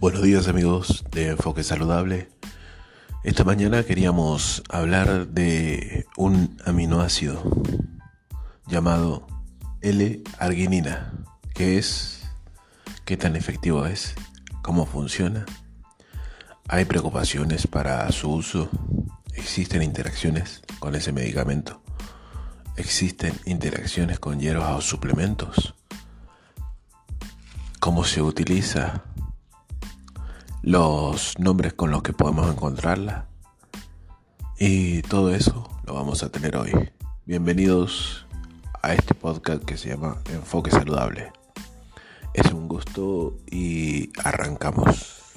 Buenos días amigos de Enfoque Saludable. Esta mañana queríamos hablar de un aminoácido llamado L-arginina. ¿Qué es? ¿Qué tan efectivo es? ¿Cómo funciona? ¿Hay preocupaciones para su uso? ¿Existen interacciones con ese medicamento? ¿Existen interacciones con hierbas o suplementos? ¿Cómo se utiliza? Los nombres con los que podemos encontrarla. Y todo eso lo vamos a tener hoy. Bienvenidos a este podcast que se llama Enfoque Saludable. Es un gusto y arrancamos.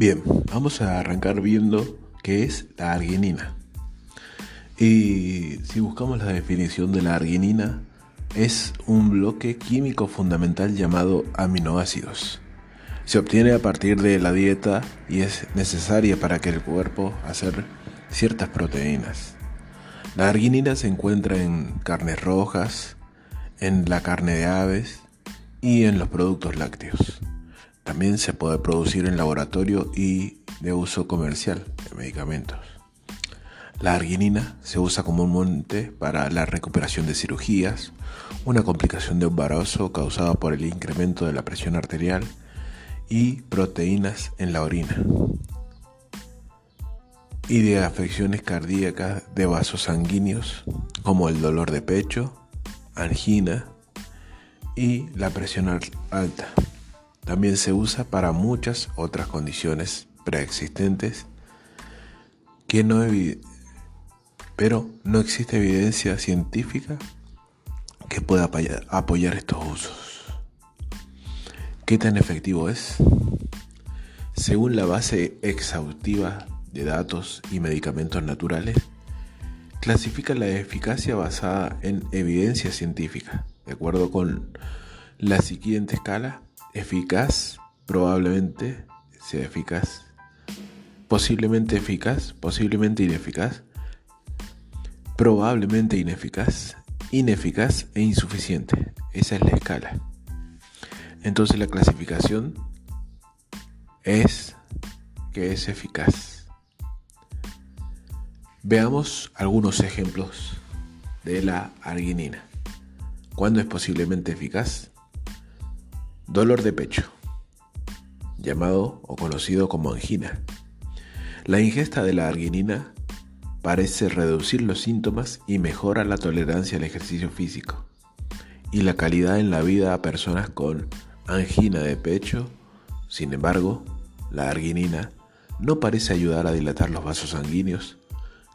Bien, vamos a arrancar viendo qué es la arginina. Y si buscamos la definición de la arginina, es un bloque químico fundamental llamado aminoácidos. Se obtiene a partir de la dieta y es necesaria para que el cuerpo hacer ciertas proteínas. La arginina se encuentra en carnes rojas, en la carne de aves y en los productos lácteos. También se puede producir en laboratorio y de uso comercial de medicamentos. La arginina se usa comúnmente para la recuperación de cirugías, una complicación de embarazo causada por el incremento de la presión arterial y proteínas en la orina y de afecciones cardíacas de vasos sanguíneos como el dolor de pecho, angina y la presión alta. También se usa para muchas otras condiciones preexistentes que no pero no existe evidencia científica que pueda apoyar estos usos. ¿Qué tan efectivo es? Según la base exhaustiva de datos y medicamentos naturales, clasifica la eficacia basada en evidencia científica, de acuerdo con la siguiente escala eficaz, probablemente sea eficaz, posiblemente eficaz, posiblemente ineficaz, probablemente ineficaz, ineficaz e insuficiente. Esa es la escala. Entonces la clasificación es que es eficaz. Veamos algunos ejemplos de la arginina. ¿Cuándo es posiblemente eficaz? Dolor de pecho, llamado o conocido como angina. La ingesta de la arginina parece reducir los síntomas y mejora la tolerancia al ejercicio físico y la calidad en la vida a personas con angina de pecho. Sin embargo, la arginina no parece ayudar a dilatar los vasos sanguíneos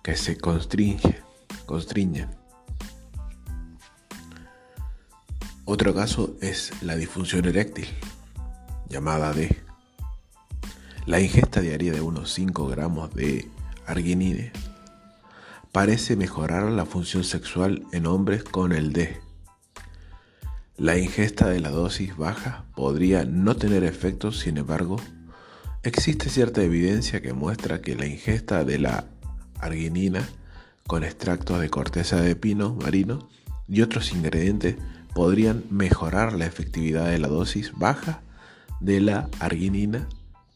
que se constriñen. Otro caso es la disfunción eréctil, llamada D. La ingesta diaria de unos 5 gramos de arginine parece mejorar la función sexual en hombres con el D. La ingesta de la dosis baja podría no tener efectos, sin embargo, existe cierta evidencia que muestra que la ingesta de la arginina con extractos de corteza de pino marino y otros ingredientes podrían mejorar la efectividad de la dosis baja de la arginina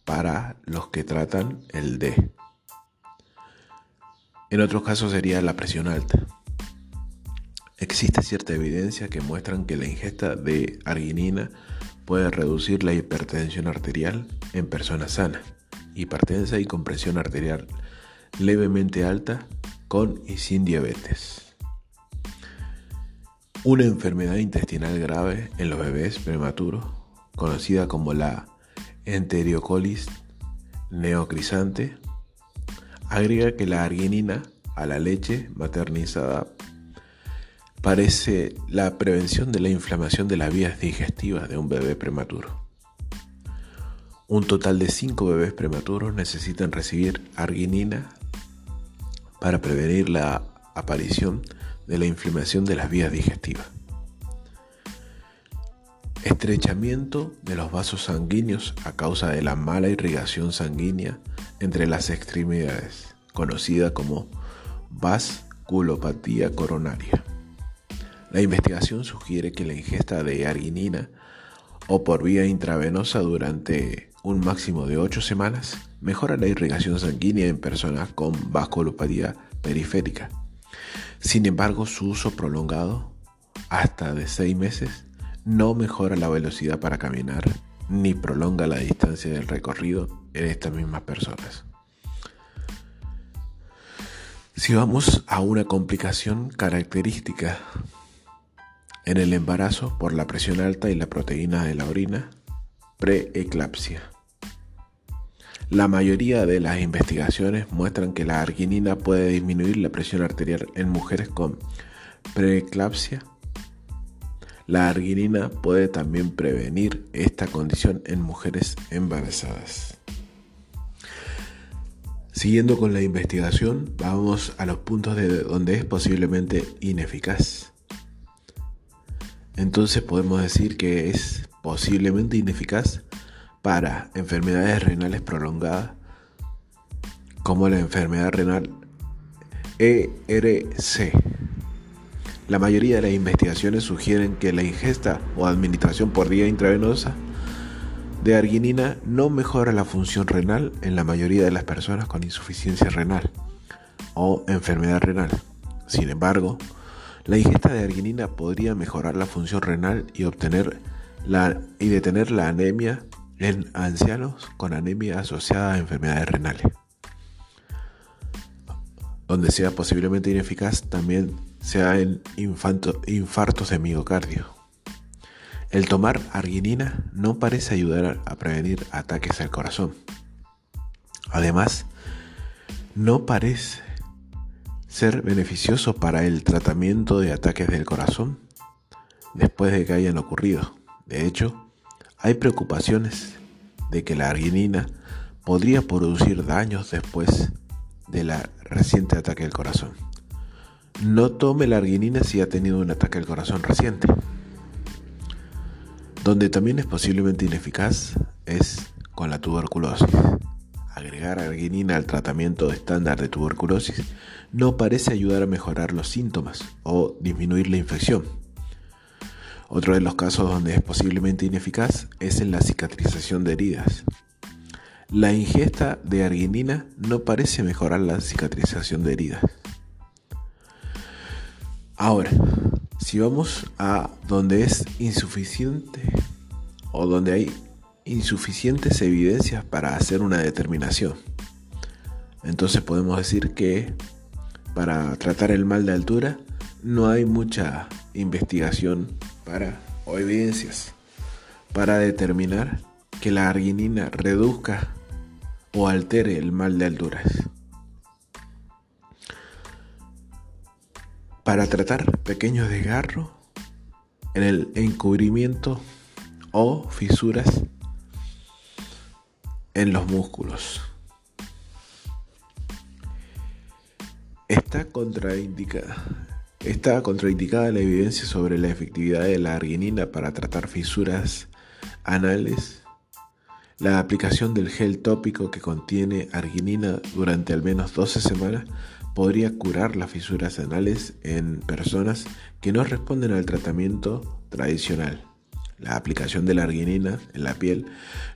para los que tratan el D. En otros casos sería la presión alta. Existe cierta evidencia que muestran que la ingesta de arginina puede reducir la hipertensión arterial en personas sanas, hipertensa y con presión arterial levemente alta con y sin diabetes. Una enfermedad intestinal grave en los bebés prematuros, conocida como la enterocolis neocrisante, agrega que la arginina a la leche maternizada parece la prevención de la inflamación de las vías digestivas de un bebé prematuro. Un total de 5 bebés prematuros necesitan recibir arginina para prevenir la aparición de la inflamación de las vías digestivas. Estrechamiento de los vasos sanguíneos a causa de la mala irrigación sanguínea entre las extremidades, conocida como vasculopatía coronaria. La investigación sugiere que la ingesta de arginina o por vía intravenosa durante un máximo de 8 semanas mejora la irrigación sanguínea en personas con vasculopatía periférica. Sin embargo, su uso prolongado, hasta de 6 meses, no mejora la velocidad para caminar ni prolonga la distancia del recorrido en estas mismas personas. Si vamos a una complicación característica en el embarazo por la presión alta y la proteína de la orina, preeclampsia. La mayoría de las investigaciones muestran que la arginina puede disminuir la presión arterial en mujeres con preeclampsia la arginina puede también prevenir esta condición en mujeres embarazadas. Siguiendo con la investigación, vamos a los puntos de donde es posiblemente ineficaz. Entonces podemos decir que es posiblemente ineficaz para enfermedades renales prolongadas, como la enfermedad renal ERC la mayoría de las investigaciones sugieren que la ingesta o administración por vía intravenosa de arginina no mejora la función renal en la mayoría de las personas con insuficiencia renal o enfermedad renal. Sin embargo, la ingesta de arginina podría mejorar la función renal y obtener la, y detener la anemia en ancianos con anemia asociada a enfermedades renales. Donde sea posiblemente ineficaz, también sea en infartos de miocardio. El tomar arginina no parece ayudar a prevenir ataques al corazón. Además, no parece ser beneficioso para el tratamiento de ataques del corazón después de que hayan ocurrido. De hecho, hay preocupaciones de que la arginina podría producir daños después de la reciente ataque al corazón. No tome la arginina si ha tenido un ataque al corazón reciente. Donde también es posiblemente ineficaz es con la tuberculosis. Agregar arginina al tratamiento estándar de tuberculosis no parece ayudar a mejorar los síntomas o disminuir la infección. Otro de los casos donde es posiblemente ineficaz es en la cicatrización de heridas. La ingesta de arginina no parece mejorar la cicatrización de heridas. Ahora, si vamos a donde es insuficiente o donde hay insuficientes evidencias para hacer una determinación, entonces podemos decir que para tratar el mal de altura no hay mucha investigación para o evidencias para determinar que la arginina reduzca o altere el mal de alturas. para tratar pequeños desgarros en el encubrimiento o fisuras en los músculos. Está contraindicada, está contraindicada la evidencia sobre la efectividad de la arginina para tratar fisuras anales. La aplicación del gel tópico que contiene arginina durante al menos 12 semanas podría curar las fisuras anales en personas que no responden al tratamiento tradicional. La aplicación de la arginina en la piel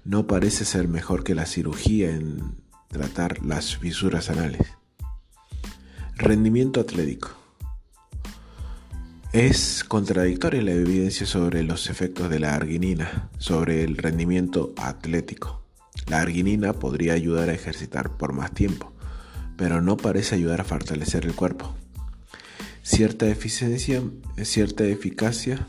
no parece ser mejor que la cirugía en tratar las fisuras anales. Rendimiento atlético. Es contradictoria la evidencia sobre los efectos de la arginina sobre el rendimiento atlético. La arginina podría ayudar a ejercitar por más tiempo, pero no parece ayudar a fortalecer el cuerpo. Cierta eficiencia, cierta eficacia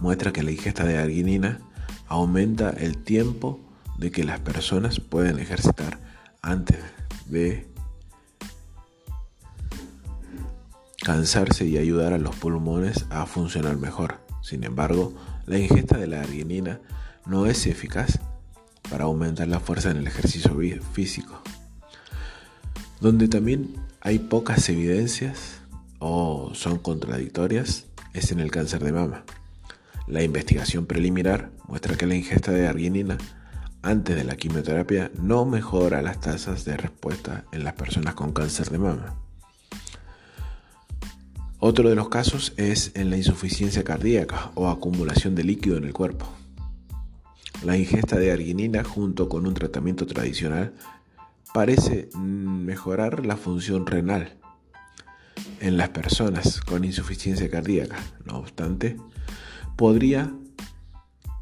muestra que la ingesta de arginina aumenta el tiempo de que las personas pueden ejercitar antes de cansarse y ayudar a los pulmones a funcionar mejor. Sin embargo, la ingesta de la arginina no es eficaz para aumentar la fuerza en el ejercicio físico. Donde también hay pocas evidencias o son contradictorias es en el cáncer de mama. La investigación preliminar muestra que la ingesta de arginina antes de la quimioterapia no mejora las tasas de respuesta en las personas con cáncer de mama. Otro de los casos es en la insuficiencia cardíaca o acumulación de líquido en el cuerpo. La ingesta de arginina junto con un tratamiento tradicional parece mejorar la función renal en las personas con insuficiencia cardíaca. No obstante, podría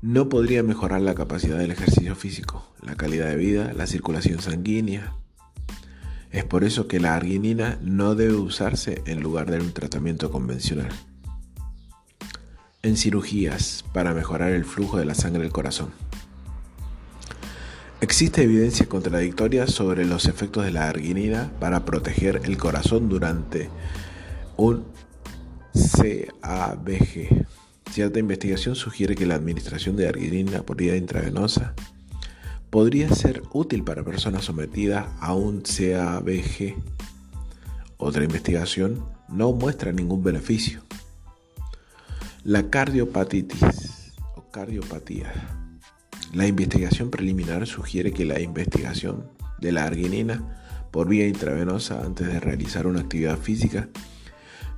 no podría mejorar la capacidad del ejercicio físico, la calidad de vida, la circulación sanguínea. Es por eso que la arginina no debe usarse en lugar de un tratamiento convencional. En cirugías para mejorar el flujo de la sangre del corazón. Existe evidencia contradictoria sobre los efectos de la arginina para proteger el corazón durante un CABG. Cierta investigación sugiere que la administración de arginina por vía intravenosa podría ser útil para personas sometidas a un CABG. Otra investigación no muestra ningún beneficio. La cardiopatitis o cardiopatía. La investigación preliminar sugiere que la investigación de la arginina por vía intravenosa antes de realizar una actividad física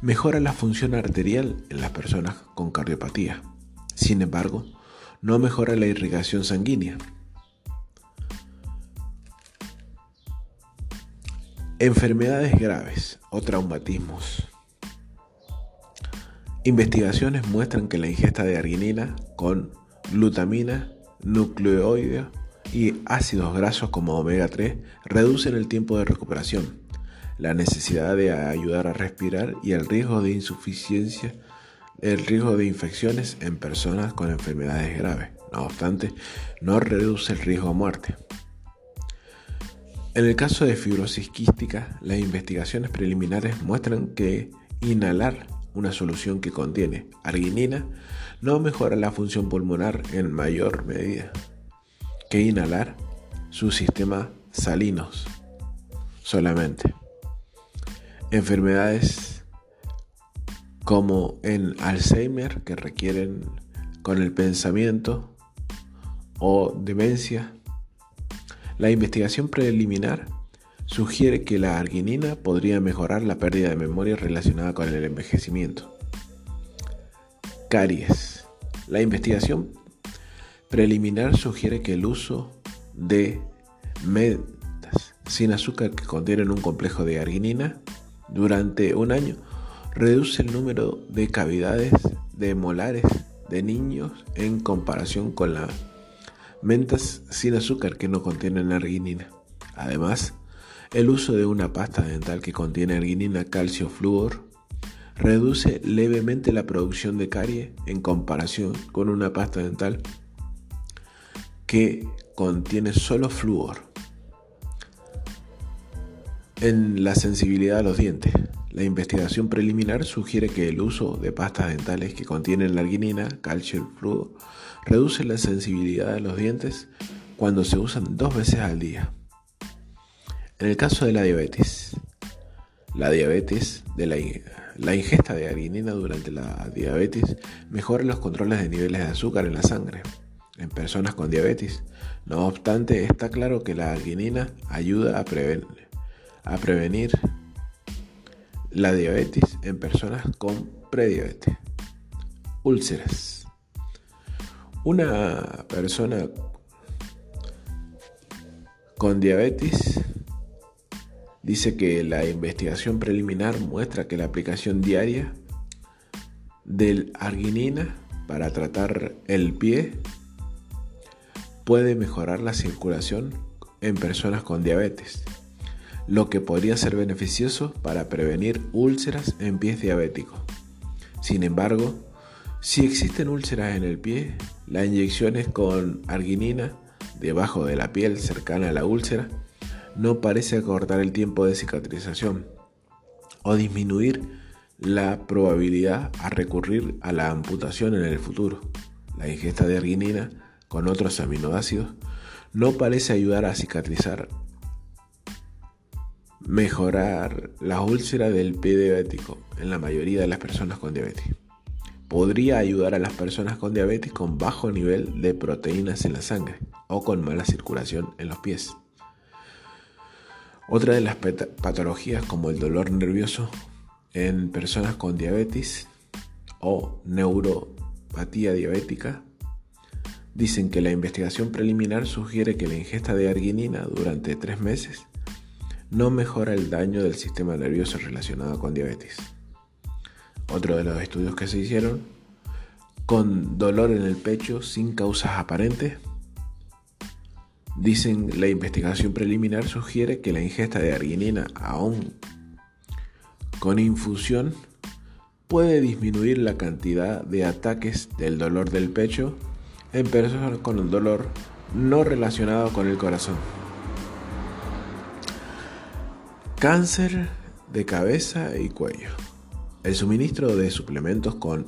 mejora la función arterial en las personas con cardiopatía. Sin embargo, no mejora la irrigación sanguínea. Enfermedades graves o traumatismos. Investigaciones muestran que la ingesta de arginina con glutamina, nucleoide y ácidos grasos como omega 3 reducen el tiempo de recuperación la necesidad de ayudar a respirar y el riesgo de insuficiencia, el riesgo de infecciones en personas con enfermedades graves. No obstante, no reduce el riesgo a muerte. En el caso de fibrosis quística, las investigaciones preliminares muestran que inhalar una solución que contiene arginina no mejora la función pulmonar en mayor medida que inhalar su sistema salinos solamente. Enfermedades como en Alzheimer que requieren con el pensamiento o demencia. La investigación preliminar sugiere que la arginina podría mejorar la pérdida de memoria relacionada con el envejecimiento. Caries. La investigación preliminar sugiere que el uso de metas sin azúcar que contienen un complejo de arginina durante un año reduce el número de cavidades de molares de niños en comparación con las mentas sin azúcar que no contienen arginina. Además, el uso de una pasta dental que contiene arginina, calcio, flúor reduce levemente la producción de carie en comparación con una pasta dental que contiene solo flúor en la sensibilidad a los dientes. La investigación preliminar sugiere que el uso de pastas dentales que contienen arginina, calcio y flúor reduce la sensibilidad a los dientes cuando se usan dos veces al día. En el caso de la diabetes, la diabetes de la, la ingesta de arginina durante la diabetes mejora los controles de niveles de azúcar en la sangre en personas con diabetes. No obstante, está claro que la arginina ayuda a prevenir a prevenir la diabetes en personas con prediabetes. Úlceras. Una persona con diabetes dice que la investigación preliminar muestra que la aplicación diaria del arginina para tratar el pie puede mejorar la circulación en personas con diabetes lo que podría ser beneficioso para prevenir úlceras en pies diabéticos. Sin embargo, si existen úlceras en el pie, la inyección es con arginina debajo de la piel cercana a la úlcera no parece acortar el tiempo de cicatrización o disminuir la probabilidad a recurrir a la amputación en el futuro. La ingesta de arginina con otros aminoácidos no parece ayudar a cicatrizar mejorar la úlcera del pie diabético en la mayoría de las personas con diabetes. podría ayudar a las personas con diabetes con bajo nivel de proteínas en la sangre o con mala circulación en los pies. Otra de las patologías como el dolor nervioso en personas con diabetes o neuropatía diabética dicen que la investigación preliminar sugiere que la ingesta de arginina durante tres meses no mejora el daño del sistema nervioso relacionado con diabetes. Otro de los estudios que se hicieron, con dolor en el pecho sin causas aparentes, dicen la investigación preliminar sugiere que la ingesta de arginina aún con infusión puede disminuir la cantidad de ataques del dolor del pecho en personas con un dolor no relacionado con el corazón. Cáncer de cabeza y cuello. El suministro de suplementos con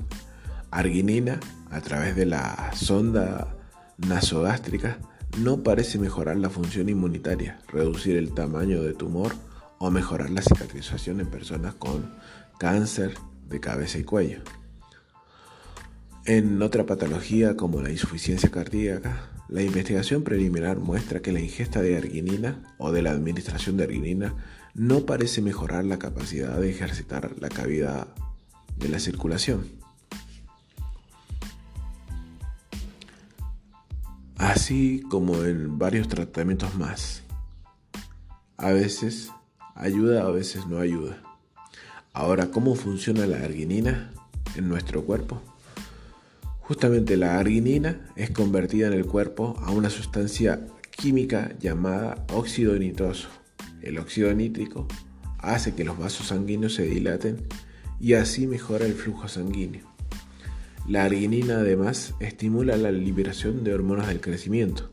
arginina a través de la sonda nasogástrica no parece mejorar la función inmunitaria, reducir el tamaño de tumor o mejorar la cicatrización en personas con cáncer de cabeza y cuello. En otra patología como la insuficiencia cardíaca, la investigación preliminar muestra que la ingesta de arginina o de la administración de arginina no parece mejorar la capacidad de ejercitar la cavidad de la circulación. Así como en varios tratamientos más. A veces ayuda, a veces no ayuda. Ahora, ¿cómo funciona la arginina en nuestro cuerpo? Justamente la arginina es convertida en el cuerpo a una sustancia química llamada óxido nitroso el óxido nítrico hace que los vasos sanguíneos se dilaten y así mejora el flujo sanguíneo. La arginina además estimula la liberación de hormonas del crecimiento,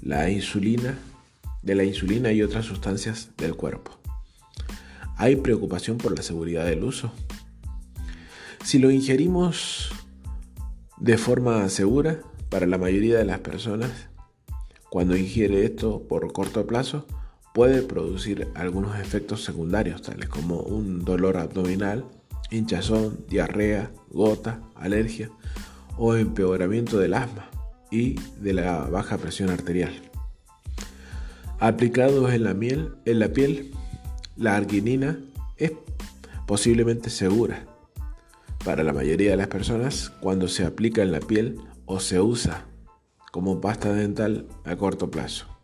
la insulina, de la insulina y otras sustancias del cuerpo. Hay preocupación por la seguridad del uso. Si lo ingerimos de forma segura, para la mayoría de las personas, cuando ingiere esto por corto plazo, puede producir algunos efectos secundarios, tales como un dolor abdominal, hinchazón, diarrea, gota, alergia o empeoramiento del asma y de la baja presión arterial. Aplicados en la, miel, en la piel, la arginina es posiblemente segura para la mayoría de las personas cuando se aplica en la piel o se usa como pasta dental a corto plazo.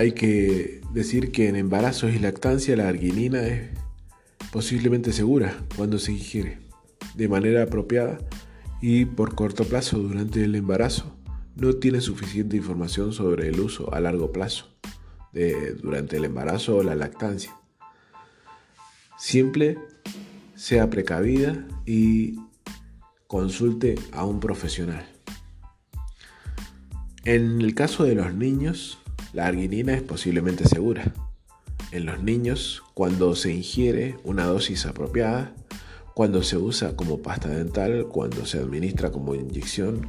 Hay que decir que en embarazos y lactancia la arginina es posiblemente segura cuando se ingiere de manera apropiada y por corto plazo durante el embarazo. No tiene suficiente información sobre el uso a largo plazo durante el embarazo o la lactancia. Siempre sea precavida y consulte a un profesional. En el caso de los niños, la arginina es posiblemente segura. En los niños, cuando se ingiere una dosis apropiada, cuando se usa como pasta dental, cuando se administra como inyección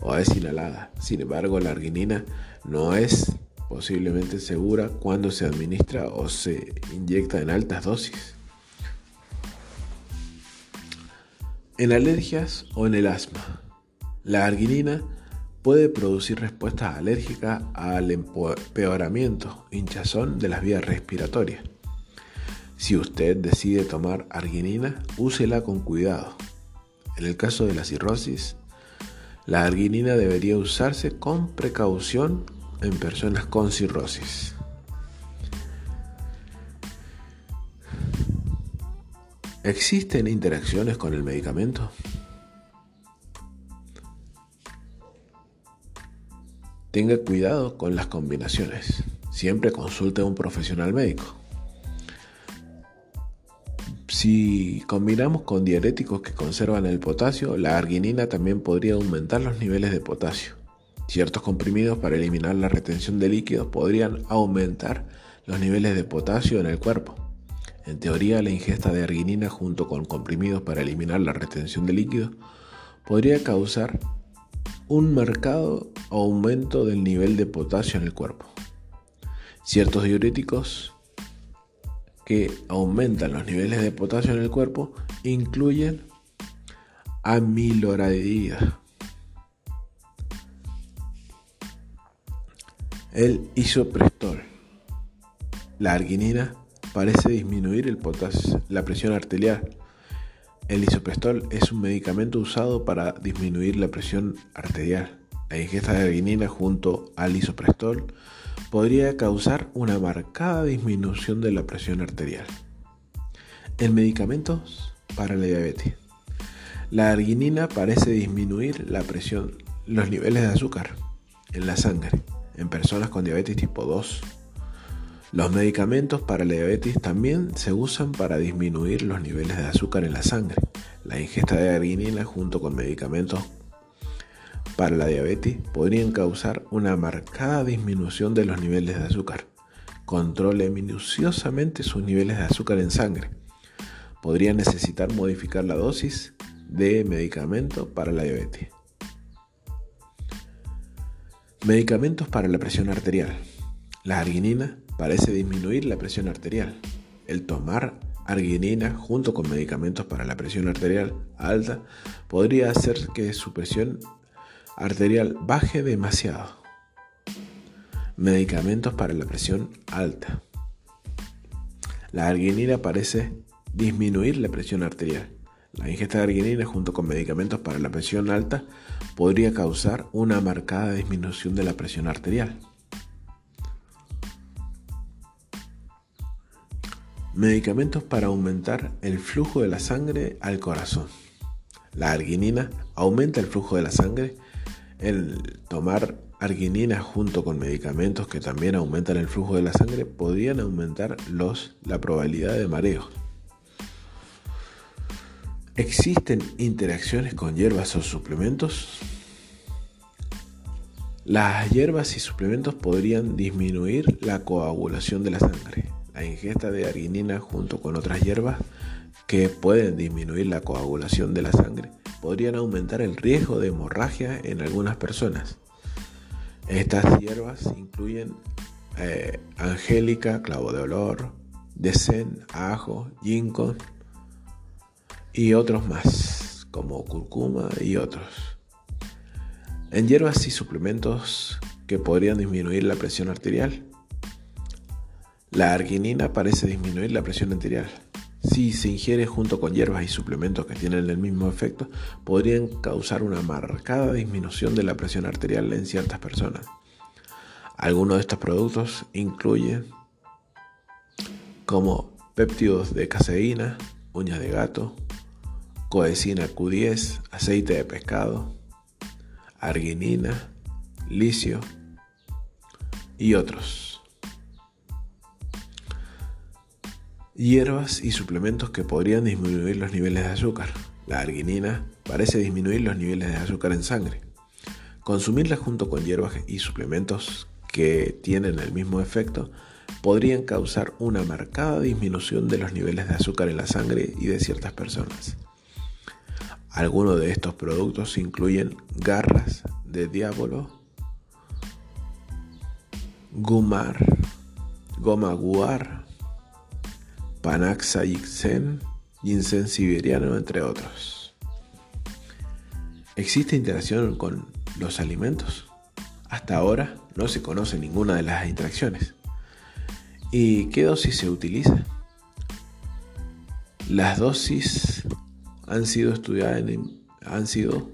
o es inhalada. Sin embargo, la arginina no es posiblemente segura cuando se administra o se inyecta en altas dosis. En alergias o en el asma, la arginina puede producir respuestas alérgicas al empeoramiento, hinchazón de las vías respiratorias. Si usted decide tomar arginina, úsela con cuidado. En el caso de la cirrosis, la arginina debería usarse con precaución en personas con cirrosis. ¿Existen interacciones con el medicamento? Tenga cuidado con las combinaciones. Siempre consulte a un profesional médico. Si combinamos con diuréticos que conservan el potasio, la arginina también podría aumentar los niveles de potasio. Ciertos comprimidos para eliminar la retención de líquidos podrían aumentar los niveles de potasio en el cuerpo. En teoría, la ingesta de arginina junto con comprimidos para eliminar la retención de líquidos podría causar un marcado aumento del nivel de potasio en el cuerpo. Ciertos diuréticos que aumentan los niveles de potasio en el cuerpo incluyen amiloradida, el isoprestol, la arginina parece disminuir el potasio, la presión arterial. El isoprestol es un medicamento usado para disminuir la presión arterial. La ingesta de arginina junto al isoprestol podría causar una marcada disminución de la presión arterial. En medicamentos para la diabetes. La arginina parece disminuir la presión, los niveles de azúcar en la sangre en personas con diabetes tipo 2. Los medicamentos para la diabetes también se usan para disminuir los niveles de azúcar en la sangre. La ingesta de arginina junto con medicamentos para la diabetes podrían causar una marcada disminución de los niveles de azúcar. Controle minuciosamente sus niveles de azúcar en sangre. Podría necesitar modificar la dosis de medicamento para la diabetes. Medicamentos para la presión arterial. La arginina parece disminuir la presión arterial. El tomar arginina junto con medicamentos para la presión arterial alta podría hacer que su presión arterial baje demasiado. Medicamentos para la presión alta. La arginina parece disminuir la presión arterial. La ingesta de arginina junto con medicamentos para la presión alta podría causar una marcada disminución de la presión arterial. Medicamentos para aumentar el flujo de la sangre al corazón. La arginina aumenta el flujo de la sangre el tomar arginina junto con medicamentos que también aumentan el flujo de la sangre podrían aumentar los, la probabilidad de mareo. ¿Existen interacciones con hierbas o suplementos? Las hierbas y suplementos podrían disminuir la coagulación de la sangre. La ingesta de arginina junto con otras hierbas que pueden disminuir la coagulación de la sangre podrían aumentar el riesgo de hemorragia en algunas personas. Estas hierbas incluyen eh, angélica, clavo de olor, desén, ajo, ginkgo y otros más, como curcuma y otros. En hierbas y suplementos que podrían disminuir la presión arterial. La arginina parece disminuir la presión arterial. Si se ingiere junto con hierbas y suplementos que tienen el mismo efecto, podrían causar una marcada disminución de la presión arterial en ciertas personas. Algunos de estos productos incluyen como péptidos de caseína, uñas de gato, coesina Q10, aceite de pescado, arginina, licio y otros. Hierbas y suplementos que podrían disminuir los niveles de azúcar. La arginina parece disminuir los niveles de azúcar en sangre. Consumirla junto con hierbas y suplementos que tienen el mismo efecto podrían causar una marcada disminución de los niveles de azúcar en la sangre y de ciertas personas. Algunos de estos productos incluyen garras de diablo, gumar, goma guar, Panaxaixen, ginseng siberiano, entre otros. ¿Existe interacción con los alimentos? Hasta ahora no se conoce ninguna de las interacciones. ¿Y qué dosis se utiliza? Las dosis han sido estudiadas han sido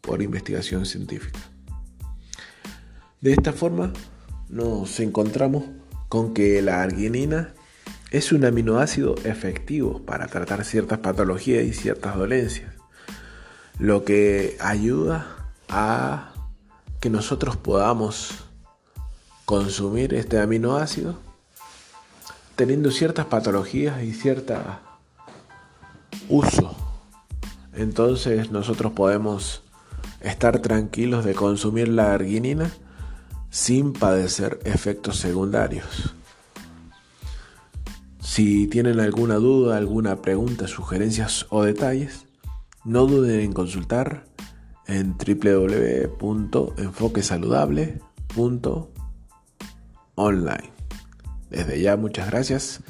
por investigación científica. De esta forma nos encontramos con que la arginina es un aminoácido efectivo para tratar ciertas patologías y ciertas dolencias, lo que ayuda a que nosotros podamos consumir este aminoácido teniendo ciertas patologías y cierto uso. Entonces nosotros podemos estar tranquilos de consumir la arginina sin padecer efectos secundarios. Si tienen alguna duda, alguna pregunta, sugerencias o detalles, no duden en consultar en www.enfoquesaludable.online. Desde ya, muchas gracias.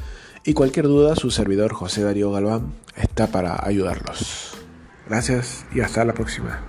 Y cualquier duda, su servidor José Darío Galván está para ayudarlos. Gracias y hasta la próxima.